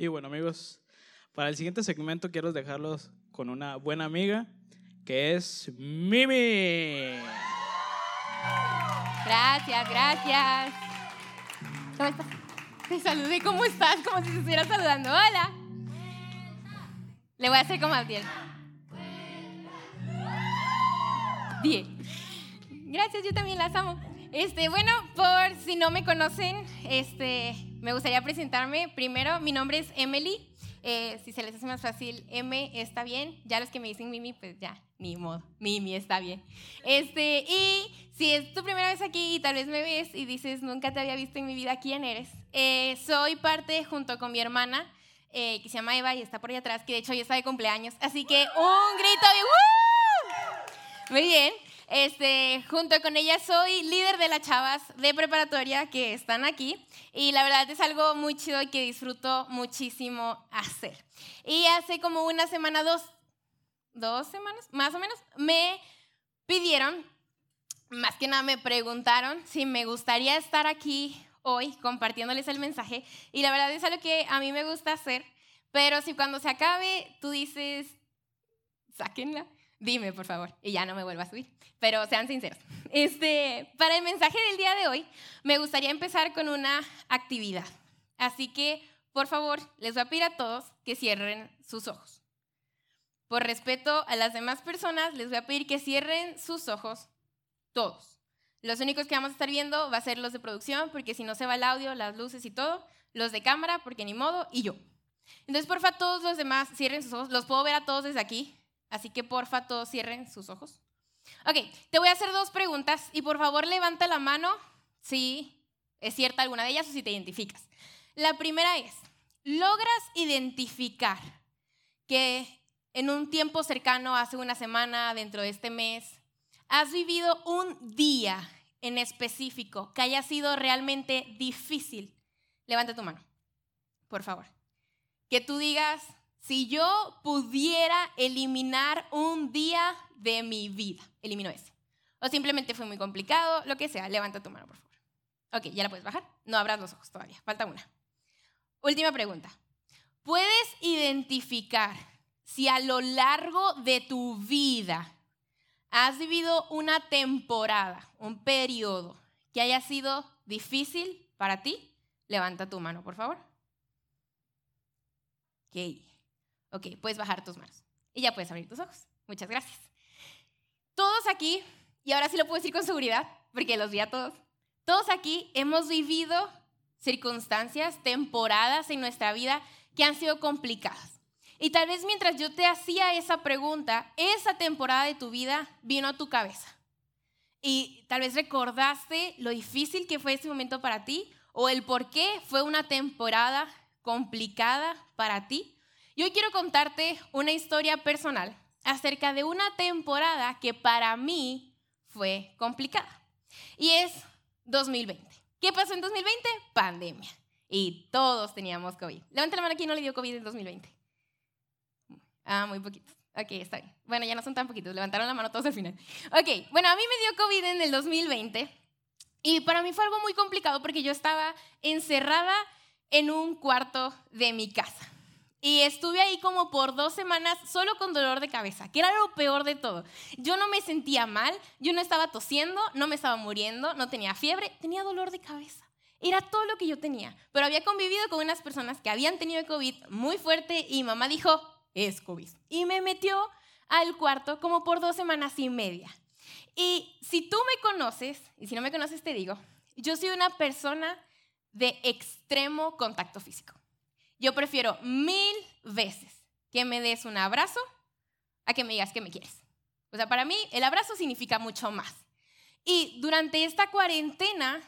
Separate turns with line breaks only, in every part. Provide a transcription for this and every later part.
Y bueno, amigos, para el siguiente segmento quiero dejarlos con una buena amiga que es Mimi.
Gracias, gracias. ¿Cómo estás? Te saludé, ¿cómo estás? Como si te estuviera saludando. Hola. Le voy a hacer como Abdiel. Bien. Gracias, yo también las amo. Este, bueno, por si no me conocen, este, me gustaría presentarme. Primero, mi nombre es Emily. Eh, si se les hace más fácil, M está bien. Ya los que me dicen Mimi, pues ya, ni modo. Mimi está bien. Este, y si es tu primera vez aquí y tal vez me ves y dices, nunca te había visto en mi vida, ¿quién eres? Eh, soy parte junto con mi hermana, eh, que se llama Eva y está por ahí atrás, que de hecho hoy está de cumpleaños. Así que un grito de Muy bien. Este, junto con ella soy líder de las chavas de preparatoria que están aquí y la verdad es algo muy chido que disfruto muchísimo hacer. Y hace como una semana, dos, dos semanas, más o menos, me pidieron, más que nada me preguntaron si me gustaría estar aquí hoy compartiéndoles el mensaje y la verdad es algo que a mí me gusta hacer, pero si cuando se acabe tú dices, sáquenla dime por favor, y ya no me vuelva a subir. Pero sean sinceros. Este, para el mensaje del día de hoy, me gustaría empezar con una actividad. Así que, por favor, les voy a pedir a todos que cierren sus ojos. Por respeto a las demás personas, les voy a pedir que cierren sus ojos todos. Los únicos que vamos a estar viendo va a ser los de producción, porque si no se va el audio, las luces y todo. Los de cámara, porque ni modo, y yo. Entonces, porfa, todos los demás cierren sus ojos. Los puedo ver a todos desde aquí. Así que porfa, todos cierren sus ojos. Ok, te voy a hacer dos preguntas y por favor levanta la mano si es cierta alguna de ellas o si te identificas. La primera es, ¿logras identificar que en un tiempo cercano, hace una semana, dentro de este mes, has vivido un día en específico que haya sido realmente difícil? Levanta tu mano, por favor. Que tú digas, si yo pudiera eliminar un día de mi vida, elimino ese. O simplemente fue muy complicado, lo que sea, levanta tu mano, por favor. Ok, ya la puedes bajar. No abras los ojos todavía, falta una. Última pregunta. ¿Puedes identificar si a lo largo de tu vida has vivido una temporada, un periodo que haya sido difícil para ti? Levanta tu mano, por favor. Ok. Ok, puedes bajar tus manos. Y ya puedes abrir tus ojos. Muchas gracias. Todos aquí, y ahora sí lo puedo decir con seguridad, porque los vi a todos, todos aquí hemos vivido circunstancias, temporadas en nuestra vida que han sido complicadas. Y tal vez mientras yo te hacía esa pregunta, esa temporada de tu vida vino a tu cabeza. Y tal vez recordaste lo difícil que fue ese momento para ti o el por qué fue una temporada complicada para ti y hoy quiero contarte una historia personal acerca de una temporada que para mí fue complicada. Y es 2020. ¿Qué pasó en 2020? Pandemia. Y todos teníamos COVID. Levanta la mano aquí, no le dio COVID en 2020. Ah, muy poquitos. Ok, está bien. Bueno, ya no son tan poquitos, levantaron la mano todos al final. Ok, bueno, a mí me dio COVID en el 2020 y para mí fue algo muy complicado porque yo estaba encerrada en un cuarto de mi casa. Y estuve ahí como por dos semanas solo con dolor de cabeza, que era lo peor de todo. Yo no me sentía mal, yo no estaba tosiendo, no me estaba muriendo, no tenía fiebre, tenía dolor de cabeza. Era todo lo que yo tenía. Pero había convivido con unas personas que habían tenido COVID muy fuerte y mamá dijo, es COVID. Y me metió al cuarto como por dos semanas y media. Y si tú me conoces, y si no me conoces te digo, yo soy una persona de extremo contacto físico. Yo prefiero mil veces que me des un abrazo a que me digas que me quieres. O sea, para mí el abrazo significa mucho más. Y durante esta cuarentena,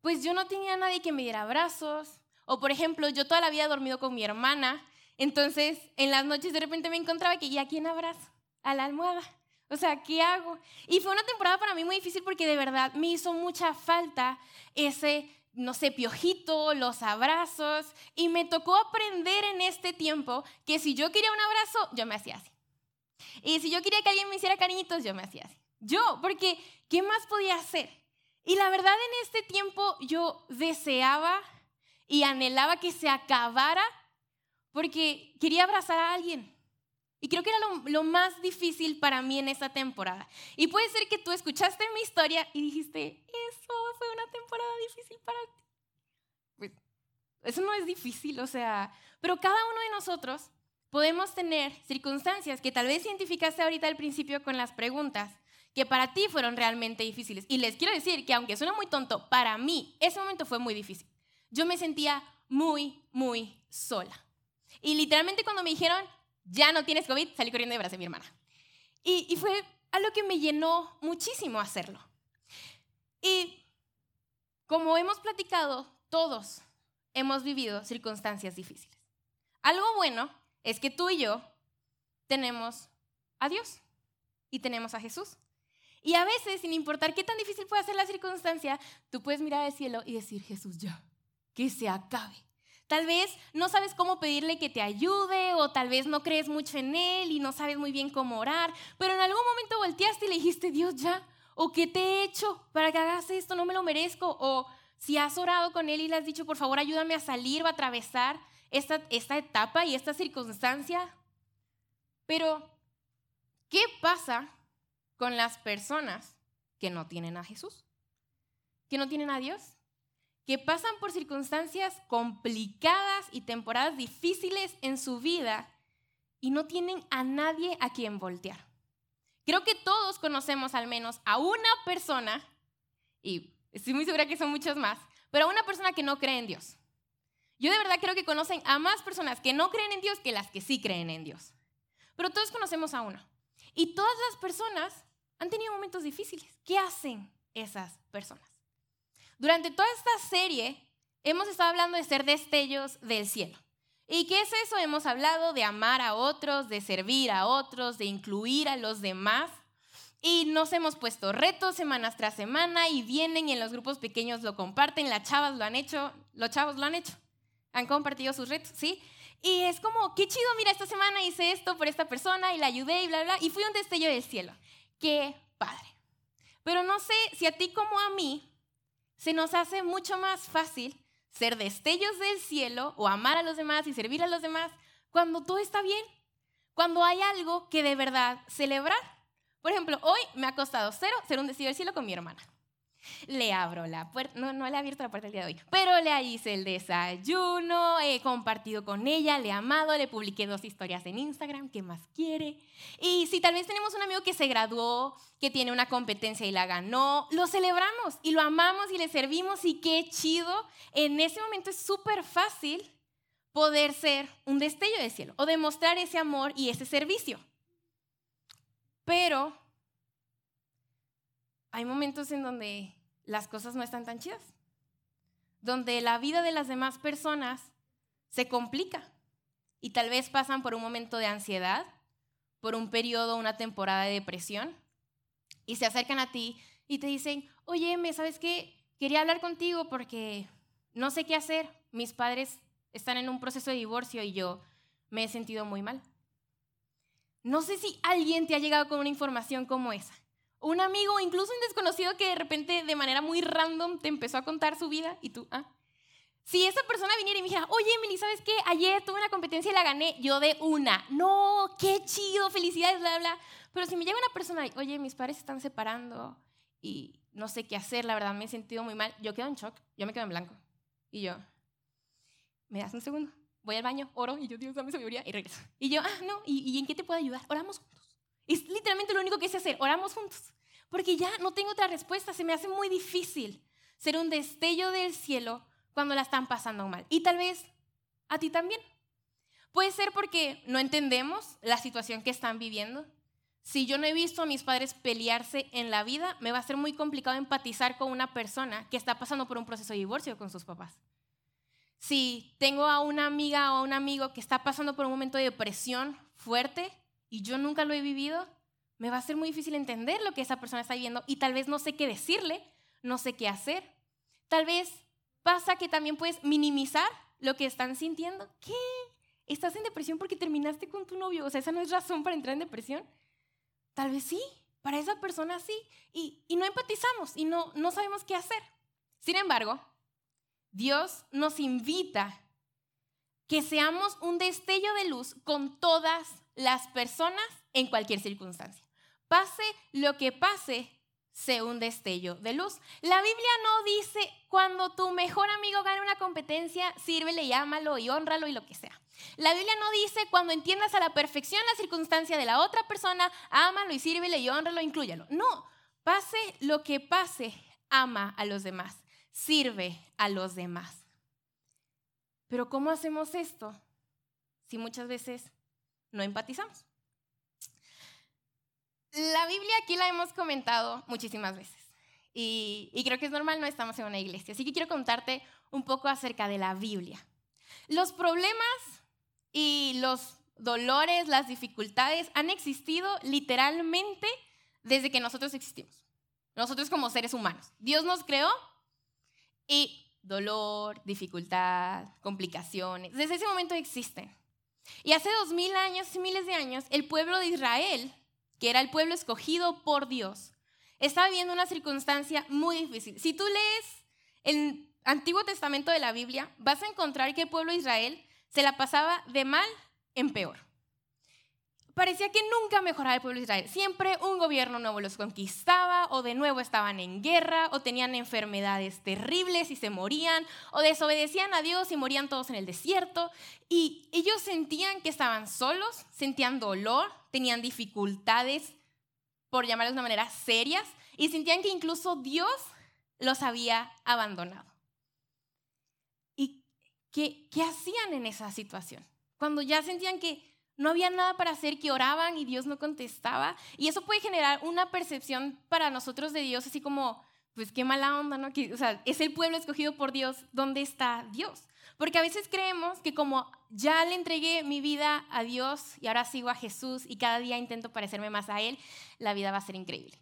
pues yo no tenía nadie que me diera abrazos. O por ejemplo, yo toda la vida he dormido con mi hermana. Entonces, en las noches de repente me encontraba que, ¿y a quién abrazo? A la almohada. O sea, ¿qué hago? Y fue una temporada para mí muy difícil porque de verdad me hizo mucha falta ese no sé, piojito, los abrazos. Y me tocó aprender en este tiempo que si yo quería un abrazo, yo me hacía así. Y si yo quería que alguien me hiciera cariñitos, yo me hacía así. Yo, porque ¿qué más podía hacer? Y la verdad en este tiempo yo deseaba y anhelaba que se acabara porque quería abrazar a alguien. Y creo que era lo, lo, más difícil para mí en esa temporada. Y puede ser que tú escuchaste mi historia y dijiste, eso fue una temporada difícil para ti. Pues, eso no es difícil, o sea, pero cada uno de nosotros podemos tener circunstancias que tal vez identificaste ahorita al principio con las preguntas, que para ti fueron realmente difíciles. Y les quiero decir que aunque suena muy tonto, para mí ese momento fue muy difícil. Yo me sentía muy, muy sola. Y literalmente cuando me dijeron, ya no tienes COVID, salí corriendo de brazos de mi hermana. Y, y fue algo que me llenó muchísimo hacerlo. Y como hemos platicado, todos hemos vivido circunstancias difíciles. Algo bueno es que tú y yo tenemos a Dios y tenemos a Jesús. Y a veces, sin importar qué tan difícil pueda ser la circunstancia, tú puedes mirar al cielo y decir, Jesús, ya, que se acabe. Tal vez no sabes cómo pedirle que te ayude o tal vez no crees mucho en Él y no sabes muy bien cómo orar, pero en algún momento volteaste y le dijiste, Dios, ya, o qué te he hecho para que hagas esto, no me lo merezco, o si has orado con Él y le has dicho, por favor, ayúdame a salir o a atravesar esta, esta etapa y esta circunstancia. Pero, ¿qué pasa con las personas que no tienen a Jesús? ¿Que no tienen a Dios? Que pasan por circunstancias complicadas y temporadas difíciles en su vida y no tienen a nadie a quien voltear. Creo que todos conocemos al menos a una persona, y estoy muy segura que son muchos más, pero a una persona que no cree en Dios. Yo de verdad creo que conocen a más personas que no creen en Dios que las que sí creen en Dios. Pero todos conocemos a una. Y todas las personas han tenido momentos difíciles. ¿Qué hacen esas personas? Durante toda esta serie hemos estado hablando de ser destellos del cielo. ¿Y qué es eso? Hemos hablado de amar a otros, de servir a otros, de incluir a los demás. Y nos hemos puesto retos semanas tras semana y vienen y en los grupos pequeños lo comparten, las chavas lo han hecho, los chavos lo han hecho, han compartido sus retos, ¿sí? Y es como, qué chido, mira, esta semana hice esto por esta persona y la ayudé y bla, bla, y fui un destello del cielo. Qué padre. Pero no sé si a ti como a mí se nos hace mucho más fácil ser destellos del cielo o amar a los demás y servir a los demás cuando todo está bien, cuando hay algo que de verdad celebrar. Por ejemplo, hoy me ha costado cero ser un destello del cielo con mi hermana. Le abro la puerta, no, no le he abierto la puerta el día de hoy, pero le hice el desayuno, he compartido con ella, le he amado, le publiqué dos historias en Instagram, ¿qué más quiere? Y si tal vez tenemos un amigo que se graduó, que tiene una competencia y la ganó, lo celebramos y lo amamos y le servimos y qué chido. En ese momento es súper fácil poder ser un destello de cielo o demostrar ese amor y ese servicio. Pero hay momentos en donde las cosas no están tan chidas, donde la vida de las demás personas se complica y tal vez pasan por un momento de ansiedad, por un periodo, una temporada de depresión, y se acercan a ti y te dicen, oye, ¿me sabes qué? Quería hablar contigo porque no sé qué hacer. Mis padres están en un proceso de divorcio y yo me he sentido muy mal. No sé si alguien te ha llegado con una información como esa un amigo incluso un desconocido que de repente de manera muy random te empezó a contar su vida y tú, ah. Si esa persona viniera y me dijera, oye, Emily, ¿sabes qué? Ayer tuve una competencia y la gané, yo de una. No, qué chido, felicidades, bla, bla. Pero si me llega una persona y, oye, mis padres se están separando y no sé qué hacer, la verdad me he sentido muy mal, yo quedo en shock, yo me quedo en blanco. Y yo, ¿me das un segundo? Voy al baño, oro y yo, Dios, dame sabiduría y regreso. Y yo, ah, no, ¿y, ¿y en qué te puedo ayudar? Oramos juntos. Es literalmente lo único que sé hacer. Oramos juntos. Porque ya no tengo otra respuesta. Se me hace muy difícil ser un destello del cielo cuando la están pasando mal. Y tal vez a ti también. Puede ser porque no entendemos la situación que están viviendo. Si yo no he visto a mis padres pelearse en la vida, me va a ser muy complicado empatizar con una persona que está pasando por un proceso de divorcio con sus papás. Si tengo a una amiga o a un amigo que está pasando por un momento de depresión fuerte, y yo nunca lo he vivido, me va a ser muy difícil entender lo que esa persona está viviendo y tal vez no sé qué decirle, no sé qué hacer. Tal vez pasa que también puedes minimizar lo que están sintiendo. ¿Qué? ¿Estás en depresión porque terminaste con tu novio? O sea, esa no es razón para entrar en depresión. Tal vez sí, para esa persona sí. Y, y no empatizamos y no, no sabemos qué hacer. Sin embargo, Dios nos invita que seamos un destello de luz con todas las personas en cualquier circunstancia. Pase lo que pase, sé un destello de luz. La Biblia no dice cuando tu mejor amigo gane una competencia, sírvele y ámalo y honralo y lo que sea. La Biblia no dice cuando entiendas a la perfección la circunstancia de la otra persona, ámalo y sírvele y honralo, inclúyalo. No, pase lo que pase, ama a los demás, sirve a los demás. Pero ¿cómo hacemos esto si muchas veces no empatizamos? La Biblia aquí la hemos comentado muchísimas veces y, creo que es normal, no estamos en una iglesia. Así que quiero contarte un poco acerca de la Biblia. Los problemas y los dolores, las dificultades han existido literalmente desde que nosotros existimos. Nosotros como seres humanos. Dios nos creó y dolor, dificultad, complicaciones, desde ese momento existen. Y hace dos mil años y miles de años, el pueblo de Israel que era el pueblo escogido por Dios, estaba viviendo una circunstancia muy difícil. Si tú lees el Antiguo Testamento de la Biblia, vas a encontrar que el pueblo de Israel se la pasaba de mal en peor parecía que nunca mejoraba el pueblo de Israel. Siempre un gobierno nuevo los conquistaba o de nuevo estaban en guerra o tenían enfermedades terribles y se morían o desobedecían a Dios y morían todos en el desierto. Y ellos sentían que estaban solos, sentían dolor, tenían dificultades, por llamarlos de una manera, serias y sentían que incluso Dios los había abandonado. ¿Y qué, qué hacían en esa situación? Cuando ya sentían que no había nada para hacer, que oraban y Dios no contestaba. Y eso puede generar una percepción para nosotros de Dios, así como, pues qué mala onda, ¿no? o sea, es el pueblo escogido por Dios, ¿dónde está Dios? Porque a veces creemos que como ya le entregué mi vida a Dios y ahora sigo a Jesús y cada día intento parecerme más a Él, la vida va a ser increíble.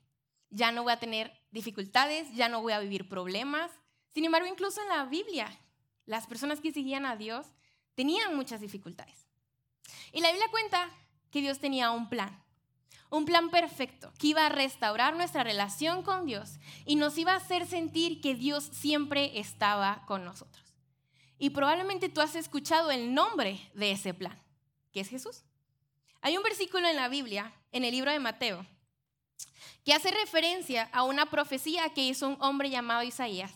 Ya no voy a tener dificultades, ya no voy a vivir problemas. Sin embargo, incluso en la Biblia, las personas que seguían a Dios tenían muchas dificultades. Y la Biblia cuenta que Dios tenía un plan, un plan perfecto, que iba a restaurar nuestra relación con Dios y nos iba a hacer sentir que Dios siempre estaba con nosotros. Y probablemente tú has escuchado el nombre de ese plan, que es Jesús. Hay un versículo en la Biblia, en el libro de Mateo, que hace referencia a una profecía que hizo un hombre llamado Isaías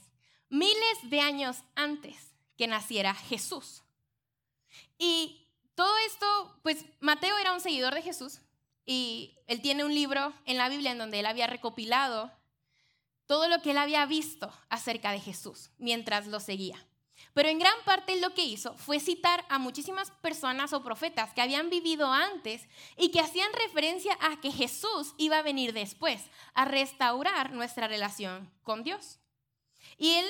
miles de años antes que naciera Jesús. Y todo esto, pues Mateo era un seguidor de Jesús y él tiene un libro en la Biblia en donde él había recopilado todo lo que él había visto acerca de Jesús mientras lo seguía. Pero en gran parte lo que hizo fue citar a muchísimas personas o profetas que habían vivido antes y que hacían referencia a que Jesús iba a venir después a restaurar nuestra relación con Dios. Y él,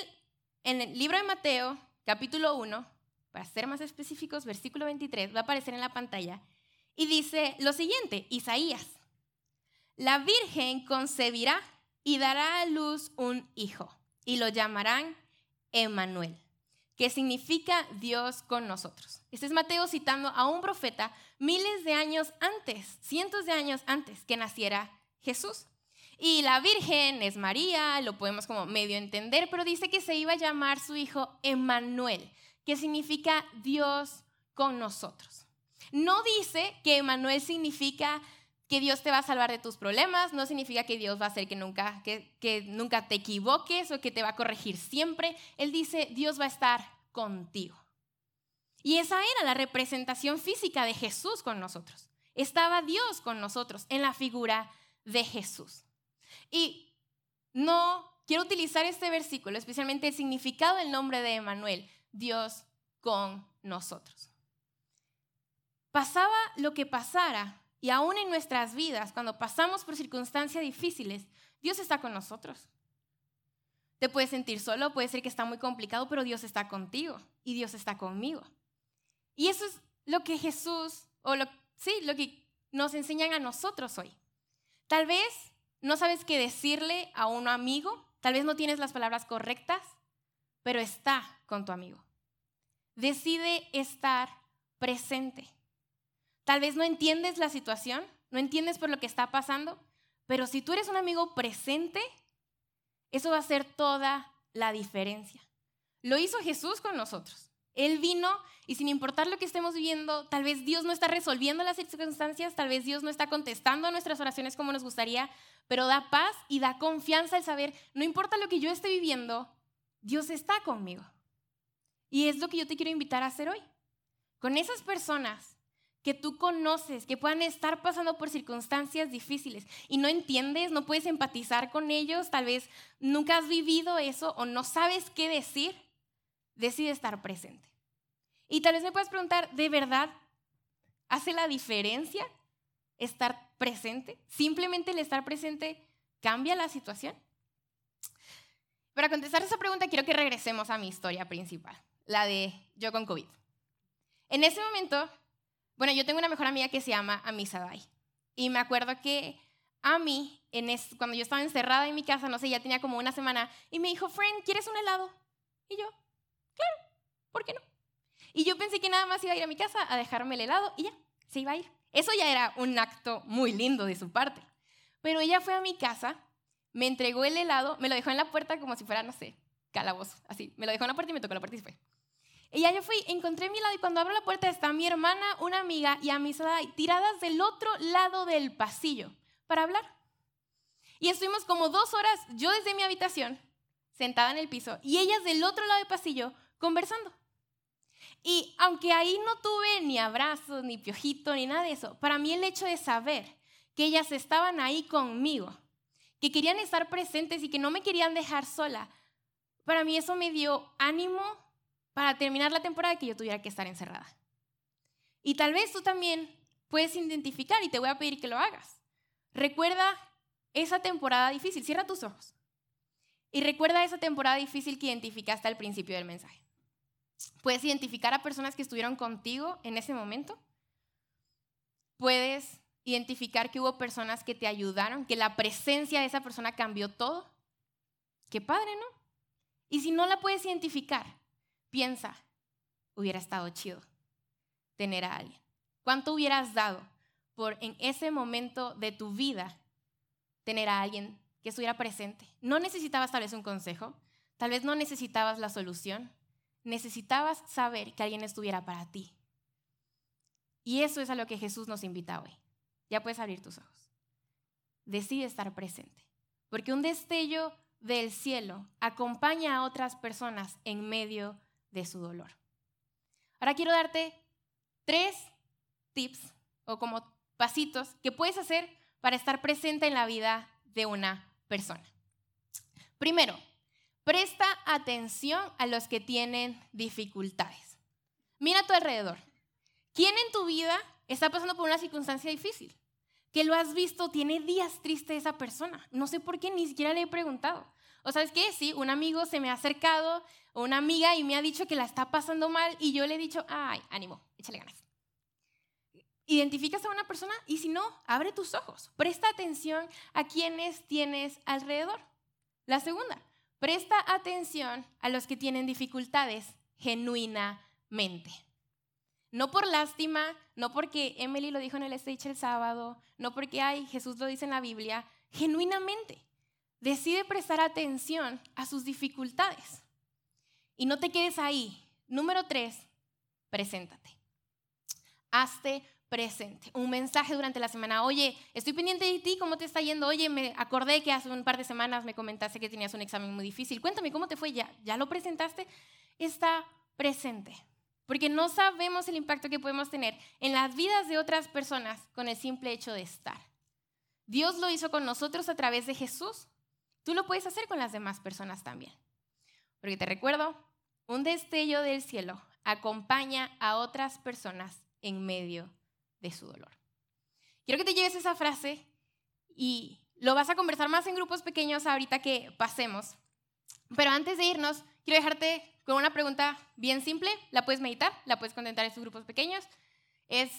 en el libro de Mateo, capítulo 1, para ser más específicos, versículo 23, va a aparecer en la pantalla, y dice lo siguiente, Isaías, la Virgen concebirá y dará a luz un hijo, y lo llamarán Emmanuel, que significa Dios con nosotros. Este es Mateo citando a un profeta miles de años antes, cientos de años antes que naciera Jesús. Y la Virgen es María, lo podemos como medio entender, pero dice que se iba a llamar su hijo Emmanuel, que significa Dios con nosotros. No dice que Emanuel significa que Dios te va a salvar de tus problemas, no significa que Dios va a hacer que nunca, que, nunca te equivoques o que te va a corregir siempre. Él dice, Dios va a estar contigo. Y esa era la representación física de Jesús con nosotros. Estaba Dios con nosotros en la figura de Jesús. Y no quiero utilizar este versículo, especialmente el significado del nombre de Emanuel, Dios con nosotros. Pasaba lo que pasara, y aún en nuestras vidas, cuando pasamos por circunstancias difíciles, Dios está con nosotros. Te puedes sentir solo, puede ser que está muy complicado, pero Dios está contigo y Dios está conmigo. Y eso es lo que Jesús, o lo, sí, lo que nos enseñan a nosotros hoy. Tal vez no sabes qué decirle a un amigo, tal vez no tienes las palabras correctas, pero está con tu amigo. Decide estar presente. Tal vez no entiendes la situación, no entiendes por lo que está pasando, pero si tú eres un amigo presente, eso va a hacer toda la diferencia. Lo hizo Jesús con nosotros. Él vino y sin importar lo que estemos viviendo, tal vez Dios no está resolviendo las circunstancias, tal vez Dios no está contestando a nuestras oraciones como nos gustaría, pero da paz y da confianza el saber, no importa lo que yo esté viviendo, Dios está conmigo. Y es lo que yo te quiero invitar a hacer hoy. Con esas personas que tú conoces, que puedan estar pasando por circunstancias difíciles y no entiendes, no puedes empatizar con ellos, tal vez nunca has vivido eso o no sabes qué decir, decide estar presente. Y tal vez me puedas preguntar, ¿de verdad hace la diferencia estar presente? ¿Simplemente el estar presente cambia la situación? Para contestar esa pregunta quiero que regresemos a mi historia principal, la de yo con COVID. En ese momento, bueno, yo tengo una mejor amiga que se llama Amisadai. Y me acuerdo que a mí, cuando yo estaba encerrada en mi casa, no sé, ya tenía como una semana, y me dijo, Friend, ¿quieres un helado? Y yo, claro, ¿por qué no? Y yo pensé que nada más iba a ir a mi casa a dejarme el helado y ya, se iba a ir. Eso ya era un acto muy lindo de su parte. Pero ella fue a mi casa, me entregó el helado, me lo dejó en la puerta como si fuera, no sé, calabozo, así. Me lo dejó en la puerta y me tocó la puerta y se fue. Y ya yo fui, encontré mi lado y cuando abro la puerta está mi hermana, una amiga y a mis tiradas del otro lado del pasillo para hablar. Y estuvimos como dos horas, yo desde mi habitación, sentada en el piso, y ellas del otro lado del pasillo conversando. Y aunque ahí no tuve ni abrazos, ni piojito, ni nada de eso, para mí el hecho de saber que ellas estaban ahí conmigo, que querían estar presentes y que no me querían dejar sola, para mí eso me dio ánimo para terminar la temporada que yo tuviera que estar encerrada. Y tal vez tú también puedes identificar y te voy a pedir que lo hagas. Recuerda esa temporada difícil, cierra tus ojos. Y recuerda esa temporada difícil que identificaste al principio del mensaje. Puedes identificar a personas que estuvieron contigo en ese momento. Puedes identificar que hubo personas que te ayudaron, que la presencia de esa persona cambió todo. Qué padre, ¿no? Y si no la puedes identificar, piensa, hubiera estado chido tener a alguien. ¿Cuánto hubieras dado por en ese momento de tu vida tener a alguien que estuviera presente? No necesitabas tal vez un consejo, tal vez no necesitabas la solución, necesitabas saber que alguien estuviera para ti. Y eso es a lo que Jesús nos invita hoy. Ya puedes abrir tus ojos. Decide estar presente. Porque un destello del cielo acompaña a otras personas en medio de su dolor. Ahora quiero darte tres tips o como pasitos que puedes hacer para estar presente en la vida de una persona. Primero, Presta atención a los que tienen dificultades. Mira a tu alrededor. ¿Quién en tu vida está pasando por una circunstancia difícil? Que lo has visto, tiene días tristes esa persona. No sé por qué, ni siquiera le he preguntado. O sabes qué, sí, un amigo se me ha acercado, o una amiga, y me ha dicho que la está pasando mal, y yo le he dicho, ay, ánimo, échale ganas. Identificas a una persona y si no, abre tus ojos. Presta atención a quienes tienes alrededor. La segunda, Presta atención a los que tienen dificultades genuinamente. No por lástima, no porque Emily lo dijo en el stage el sábado, no porque ay, Jesús lo dice en la Biblia, genuinamente. Decide prestar atención a sus dificultades. Y no te quedes ahí. Número tres, preséntate. Hazte presente. Un mensaje durante la semana, oye, estoy pendiente de ti, ¿cómo te está yendo? Oye, me acordé que hace un par de semanas me comentaste que tenías un examen muy difícil. Cuéntame, ¿cómo te fue? ¿Ya, ya lo presentaste? Está presente. Porque no sabemos el impacto que podemos tener en las vidas de otras personas con el simple hecho de estar. Dios lo hizo con nosotros a través de Jesús. Tú lo puedes hacer con las demás personas también. Porque te recuerdo, un destello del cielo acompaña a otras personas en medio de su dolor. Quiero que te lleves esa frase y lo vas a conversar más en grupos pequeños ahorita que pasemos. Pero antes de irnos, quiero dejarte con una pregunta bien simple. La puedes meditar, la puedes contentar en tus grupos pequeños. Es,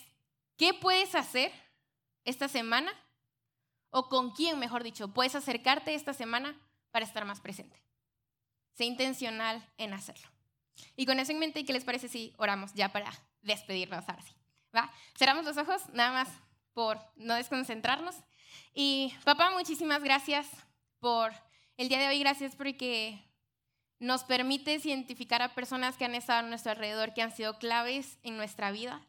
¿qué puedes hacer esta semana? O con quién, mejor dicho, puedes acercarte esta semana para estar más presente. Sé intencional en hacerlo. Y con eso en mente, ¿qué les parece si oramos ya para despedirnos ahora sí? ¿va? Cerramos los ojos, nada más por no desconcentrarnos. Y papá, muchísimas gracias por el día de hoy, gracias porque nos permites identificar a personas que han estado a nuestro alrededor, que han sido claves en nuestra vida.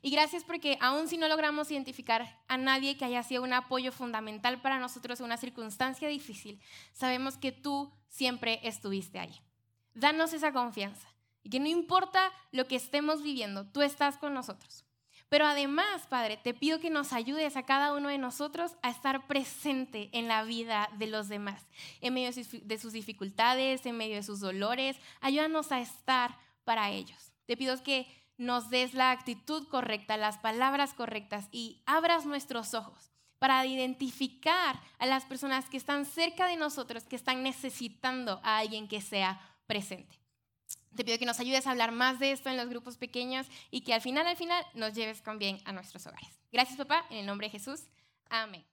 Y gracias porque aun si no logramos identificar a nadie que haya sido un apoyo fundamental para nosotros en una circunstancia difícil, sabemos que tú siempre estuviste ahí. Danos esa confianza y que no importa lo que estemos viviendo, tú estás con nosotros. Pero además, Padre, te pido que nos ayudes a cada uno de nosotros a estar presente en la vida de los demás, en medio de sus dificultades, en medio de sus dolores. Ayúdanos a estar para ellos. Te pido que nos des la actitud correcta, las palabras correctas y abras nuestros ojos para identificar a las personas que están cerca de nosotros, que están necesitando a alguien que sea presente. Te pido que nos ayudes a hablar más de esto en los grupos pequeños y que al final, al final, nos lleves con bien a nuestros hogares. Gracias, papá, en el nombre de Jesús. Amén.